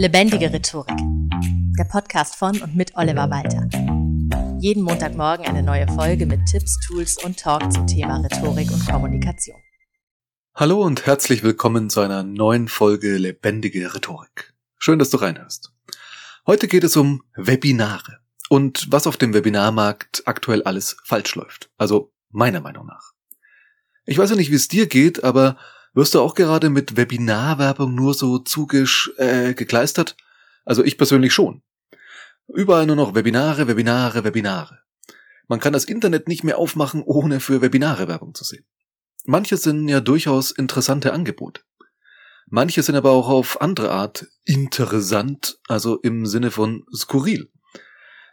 Lebendige Rhetorik. Der Podcast von und mit Oliver Walter. Jeden Montagmorgen eine neue Folge mit Tipps, Tools und Talk zum Thema Rhetorik und Kommunikation. Hallo und herzlich willkommen zu einer neuen Folge Lebendige Rhetorik. Schön, dass du reinhörst. Heute geht es um Webinare und was auf dem Webinarmarkt aktuell alles falsch läuft. Also meiner Meinung nach. Ich weiß ja nicht, wie es dir geht, aber wirst du auch gerade mit Webinarwerbung nur so zugesch äh, gekleistert? Also ich persönlich schon. Überall nur noch Webinare, Webinare, Webinare. Man kann das Internet nicht mehr aufmachen, ohne für Webinare Werbung zu sehen. Manche sind ja durchaus interessante Angebote. Manche sind aber auch auf andere Art interessant, also im Sinne von skurril.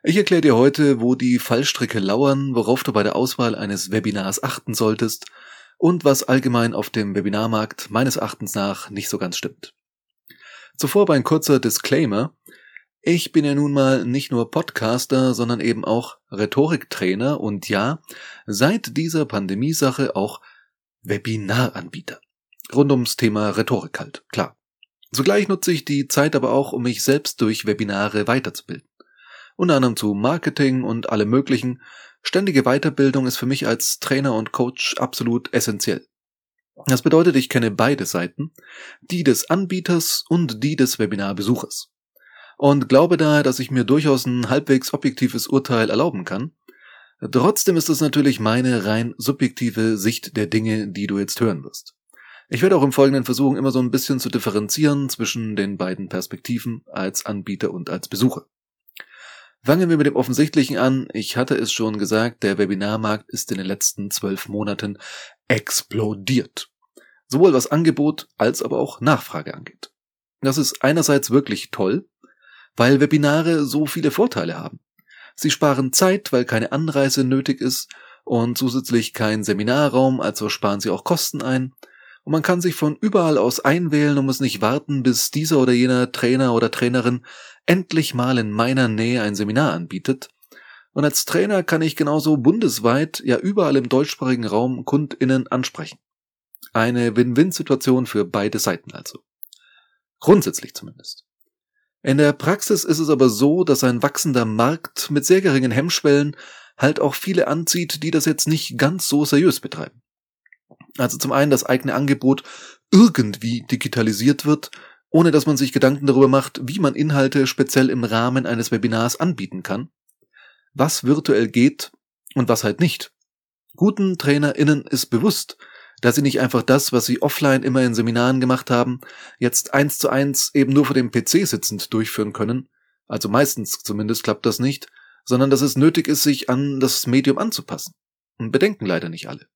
Ich erkläre dir heute, wo die Fallstricke lauern, worauf du bei der Auswahl eines Webinars achten solltest und was allgemein auf dem Webinarmarkt meines Erachtens nach nicht so ganz stimmt. Zuvor aber ein kurzer Disclaimer. Ich bin ja nun mal nicht nur Podcaster, sondern eben auch Rhetoriktrainer und ja, seit dieser Pandemiesache auch Webinaranbieter. Rund ums Thema Rhetorik halt, klar. Zugleich nutze ich die Zeit aber auch, um mich selbst durch Webinare weiterzubilden. Unter anderem zu Marketing und allem möglichen, Ständige Weiterbildung ist für mich als Trainer und Coach absolut essentiell. Das bedeutet, ich kenne beide Seiten, die des Anbieters und die des Webinarbesuchers. Und glaube daher, dass ich mir durchaus ein halbwegs objektives Urteil erlauben kann. Trotzdem ist es natürlich meine rein subjektive Sicht der Dinge, die du jetzt hören wirst. Ich werde auch im Folgenden versuchen, immer so ein bisschen zu differenzieren zwischen den beiden Perspektiven als Anbieter und als Besucher. Fangen wir mit dem Offensichtlichen an. Ich hatte es schon gesagt, der Webinarmarkt ist in den letzten zwölf Monaten explodiert. Sowohl was Angebot als aber auch Nachfrage angeht. Das ist einerseits wirklich toll, weil Webinare so viele Vorteile haben. Sie sparen Zeit, weil keine Anreise nötig ist und zusätzlich kein Seminarraum, also sparen sie auch Kosten ein. Und man kann sich von überall aus einwählen und muss nicht warten, bis dieser oder jener Trainer oder Trainerin endlich mal in meiner Nähe ein Seminar anbietet. Und als Trainer kann ich genauso bundesweit, ja überall im deutschsprachigen Raum KundInnen ansprechen. Eine Win-Win-Situation für beide Seiten also. Grundsätzlich zumindest. In der Praxis ist es aber so, dass ein wachsender Markt mit sehr geringen Hemmschwellen halt auch viele anzieht, die das jetzt nicht ganz so seriös betreiben. Also zum einen das eigene Angebot irgendwie digitalisiert wird ohne dass man sich Gedanken darüber macht, wie man Inhalte speziell im Rahmen eines Webinars anbieten kann, was virtuell geht und was halt nicht. Guten TrainerInnen ist bewusst, dass sie nicht einfach das, was sie offline immer in Seminaren gemacht haben, jetzt eins zu eins eben nur vor dem PC sitzend durchführen können, also meistens zumindest klappt das nicht, sondern dass es nötig ist, sich an das Medium anzupassen. Und bedenken leider nicht alle.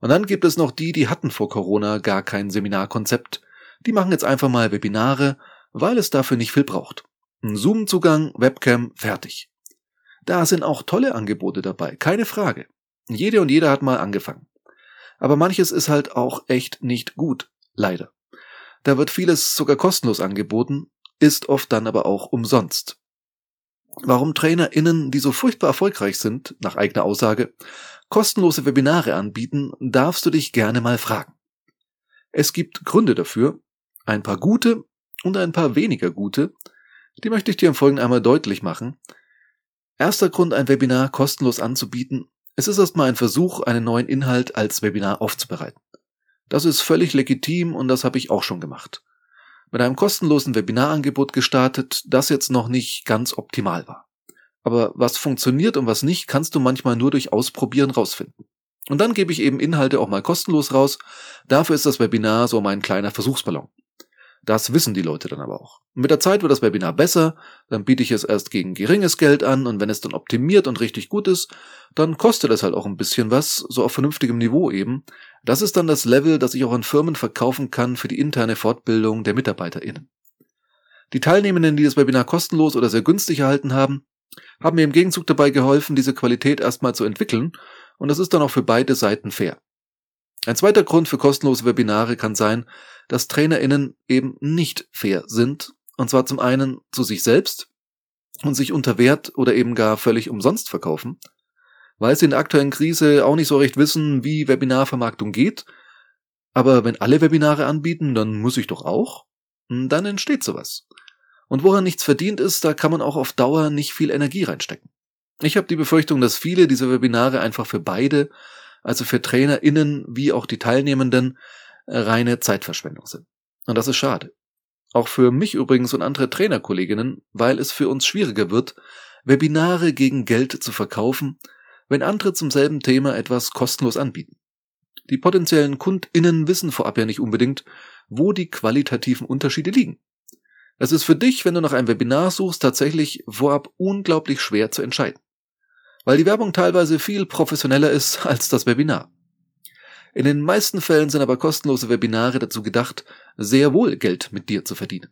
Und dann gibt es noch die, die hatten vor Corona gar kein Seminarkonzept die machen jetzt einfach mal Webinare, weil es dafür nicht viel braucht. Ein Zoom-Zugang, Webcam, fertig. Da sind auch tolle Angebote dabei, keine Frage. Jede und jeder hat mal angefangen. Aber manches ist halt auch echt nicht gut, leider. Da wird vieles sogar kostenlos angeboten, ist oft dann aber auch umsonst. Warum TrainerInnen, die so furchtbar erfolgreich sind, nach eigener Aussage, kostenlose Webinare anbieten, darfst du dich gerne mal fragen. Es gibt Gründe dafür, ein paar gute und ein paar weniger gute. Die möchte ich dir im Folgenden einmal deutlich machen. Erster Grund, ein Webinar kostenlos anzubieten. Es ist erstmal ein Versuch, einen neuen Inhalt als Webinar aufzubereiten. Das ist völlig legitim und das habe ich auch schon gemacht. Mit einem kostenlosen Webinarangebot gestartet, das jetzt noch nicht ganz optimal war. Aber was funktioniert und was nicht, kannst du manchmal nur durch Ausprobieren rausfinden. Und dann gebe ich eben Inhalte auch mal kostenlos raus. Dafür ist das Webinar so mein kleiner Versuchsballon. Das wissen die Leute dann aber auch. Mit der Zeit wird das Webinar besser, dann biete ich es erst gegen geringes Geld an und wenn es dann optimiert und richtig gut ist, dann kostet es halt auch ein bisschen was, so auf vernünftigem Niveau eben. Das ist dann das Level, das ich auch an Firmen verkaufen kann für die interne Fortbildung der MitarbeiterInnen. Die Teilnehmenden, die das Webinar kostenlos oder sehr günstig erhalten haben, haben mir im Gegenzug dabei geholfen, diese Qualität erstmal zu entwickeln und das ist dann auch für beide Seiten fair. Ein zweiter Grund für kostenlose Webinare kann sein, dass TrainerInnen eben nicht fair sind, und zwar zum einen zu sich selbst und sich unter Wert oder eben gar völlig umsonst verkaufen, weil sie in der aktuellen Krise auch nicht so recht wissen, wie Webinarvermarktung geht. Aber wenn alle Webinare anbieten, dann muss ich doch auch. Dann entsteht sowas. Und woran nichts verdient ist, da kann man auch auf Dauer nicht viel Energie reinstecken. Ich habe die Befürchtung, dass viele dieser Webinare einfach für beide, also für TrainerInnen wie auch die Teilnehmenden, reine Zeitverschwendung sind. Und das ist schade. Auch für mich übrigens und andere Trainerkolleginnen, weil es für uns schwieriger wird, Webinare gegen Geld zu verkaufen, wenn andere zum selben Thema etwas kostenlos anbieten. Die potenziellen KundInnen wissen vorab ja nicht unbedingt, wo die qualitativen Unterschiede liegen. Es ist für dich, wenn du nach einem Webinar suchst, tatsächlich vorab unglaublich schwer zu entscheiden. Weil die Werbung teilweise viel professioneller ist als das Webinar. In den meisten Fällen sind aber kostenlose Webinare dazu gedacht, sehr wohl Geld mit dir zu verdienen.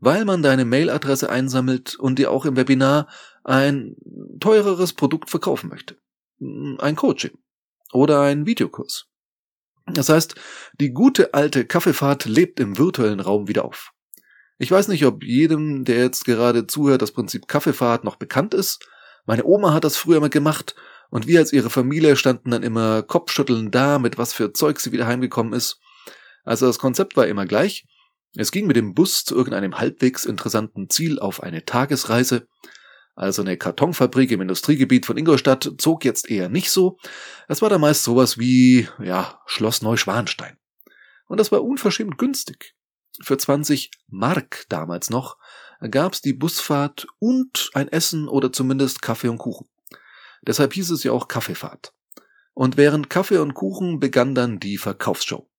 Weil man deine Mailadresse einsammelt und dir auch im Webinar ein teureres Produkt verkaufen möchte. Ein Coaching oder ein Videokurs. Das heißt, die gute alte Kaffeefahrt lebt im virtuellen Raum wieder auf. Ich weiß nicht, ob jedem, der jetzt gerade zuhört, das Prinzip Kaffeefahrt noch bekannt ist. Meine Oma hat das früher mal gemacht und wir als ihre Familie standen dann immer kopfschüttelnd da, mit was für Zeug sie wieder heimgekommen ist. Also das Konzept war immer gleich. Es ging mit dem Bus zu irgendeinem halbwegs interessanten Ziel auf eine Tagesreise. Also eine Kartonfabrik im Industriegebiet von Ingolstadt zog jetzt eher nicht so. Das war da meist sowas wie, ja, Schloss Neuschwanstein. Und das war unverschämt günstig. Für 20 Mark damals noch gab's die Busfahrt und ein Essen oder zumindest Kaffee und Kuchen. Deshalb hieß es ja auch Kaffeefahrt. Und während Kaffee und Kuchen begann dann die Verkaufsshow.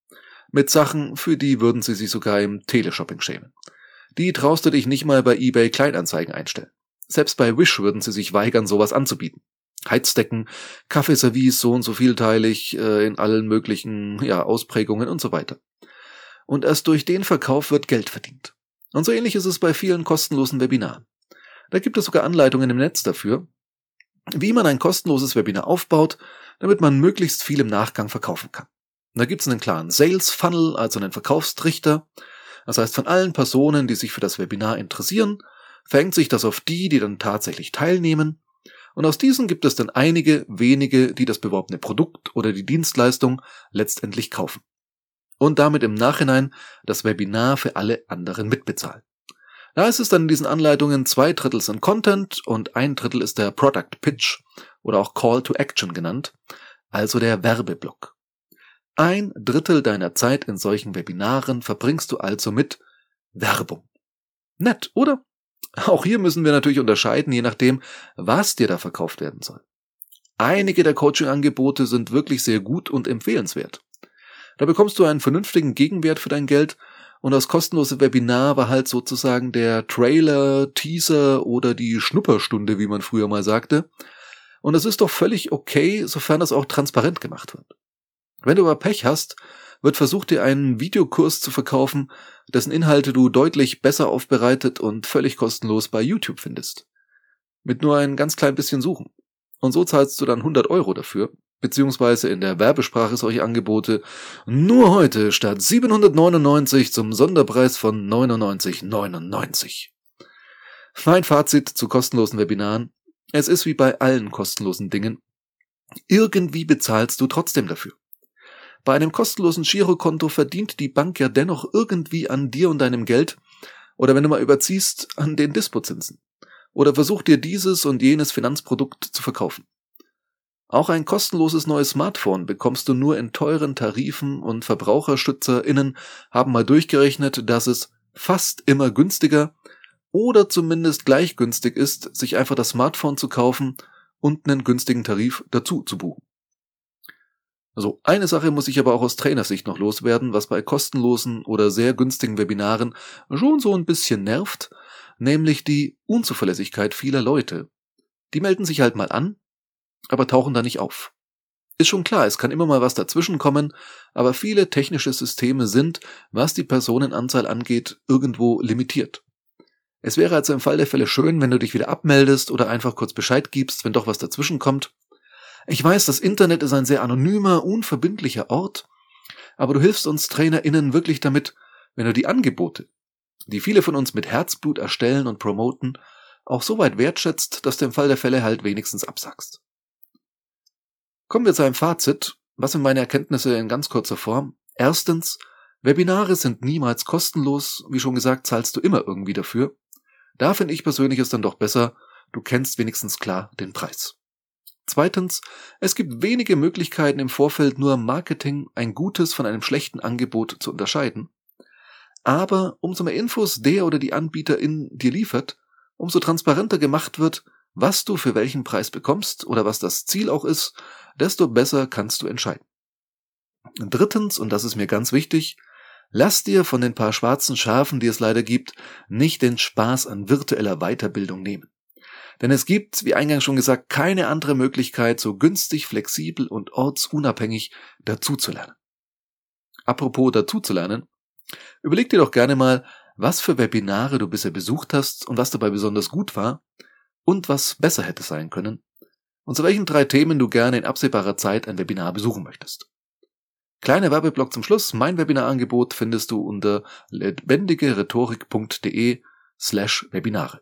Mit Sachen, für die würden sie sich sogar im Teleshopping schämen. Die traust du dich nicht mal bei eBay Kleinanzeigen einstellen. Selbst bei Wish würden sie sich weigern, sowas anzubieten. Heizdecken, Kaffeeservice so und so vielteilig, äh, in allen möglichen ja, Ausprägungen und so weiter und erst durch den Verkauf wird Geld verdient. Und so ähnlich ist es bei vielen kostenlosen Webinaren. Da gibt es sogar Anleitungen im Netz dafür, wie man ein kostenloses Webinar aufbaut, damit man möglichst viel im Nachgang verkaufen kann. Da gibt es einen klaren Sales Funnel, also einen Verkaufstrichter. Das heißt, von allen Personen, die sich für das Webinar interessieren, verhängt sich das auf die, die dann tatsächlich teilnehmen. Und aus diesen gibt es dann einige wenige, die das beworbene Produkt oder die Dienstleistung letztendlich kaufen und damit im Nachhinein das Webinar für alle anderen mitbezahlen. Da ist es dann in diesen Anleitungen zwei Drittel sind Content und ein Drittel ist der Product Pitch oder auch Call to Action genannt, also der Werbeblock. Ein Drittel deiner Zeit in solchen Webinaren verbringst du also mit Werbung. Nett, oder? Auch hier müssen wir natürlich unterscheiden, je nachdem, was dir da verkauft werden soll. Einige der Coaching-Angebote sind wirklich sehr gut und empfehlenswert. Da bekommst du einen vernünftigen Gegenwert für dein Geld und das kostenlose Webinar war halt sozusagen der Trailer, Teaser oder die Schnupperstunde, wie man früher mal sagte. Und es ist doch völlig okay, sofern das auch transparent gemacht wird. Wenn du aber Pech hast, wird versucht, dir einen Videokurs zu verkaufen, dessen Inhalte du deutlich besser aufbereitet und völlig kostenlos bei YouTube findest. Mit nur ein ganz klein bisschen Suchen. Und so zahlst du dann 100 Euro dafür, beziehungsweise in der Werbesprache solche Angebote nur heute statt 799 zum Sonderpreis von 99,99. Mein Fazit zu kostenlosen Webinaren. Es ist wie bei allen kostenlosen Dingen. Irgendwie bezahlst du trotzdem dafür. Bei einem kostenlosen Girokonto verdient die Bank ja dennoch irgendwie an dir und deinem Geld oder wenn du mal überziehst, an den Dispozinsen. Oder versucht dir dieses und jenes Finanzprodukt zu verkaufen. Auch ein kostenloses neues Smartphone bekommst du nur in teuren Tarifen und VerbraucherschützerInnen haben mal durchgerechnet, dass es fast immer günstiger oder zumindest gleich günstig ist, sich einfach das Smartphone zu kaufen und einen günstigen Tarif dazu zu buchen. Also eine Sache muss ich aber auch aus Trainersicht noch loswerden, was bei kostenlosen oder sehr günstigen Webinaren schon so ein bisschen nervt, nämlich die Unzuverlässigkeit vieler Leute. Die melden sich halt mal an, aber tauchen da nicht auf. Ist schon klar, es kann immer mal was dazwischen kommen, aber viele technische Systeme sind, was die Personenanzahl angeht, irgendwo limitiert. Es wäre also im Fall der Fälle schön, wenn du dich wieder abmeldest oder einfach kurz Bescheid gibst, wenn doch was dazwischen kommt. Ich weiß, das Internet ist ein sehr anonymer, unverbindlicher Ort, aber du hilfst uns TrainerInnen wirklich damit, wenn du die Angebote, die viele von uns mit Herzblut erstellen und promoten, auch so weit wertschätzt, dass du im Fall der Fälle halt wenigstens absagst. Kommen wir zu einem Fazit. Was sind meine Erkenntnisse in ganz kurzer Form? Erstens, Webinare sind niemals kostenlos. Wie schon gesagt, zahlst du immer irgendwie dafür. Da finde ich persönlich es dann doch besser, du kennst wenigstens klar den Preis. Zweitens, es gibt wenige Möglichkeiten im Vorfeld nur Marketing ein gutes von einem schlechten Angebot zu unterscheiden. Aber umso mehr Infos der oder die Anbieterin dir liefert, umso transparenter gemacht wird, was du für welchen Preis bekommst oder was das Ziel auch ist, desto besser kannst du entscheiden. Drittens, und das ist mir ganz wichtig, lass dir von den paar schwarzen Schafen, die es leider gibt, nicht den Spaß an virtueller Weiterbildung nehmen. Denn es gibt, wie eingangs schon gesagt, keine andere Möglichkeit, so günstig, flexibel und ortsunabhängig dazuzulernen. Apropos dazuzulernen, überleg dir doch gerne mal, was für Webinare du bisher besucht hast und was dabei besonders gut war und was besser hätte sein können und zu welchen drei Themen du gerne in absehbarer Zeit ein Webinar besuchen möchtest. Kleiner Werbeblock zum Schluss. Mein Webinarangebot findest du unter lebendigerhetorik.de slash Webinare.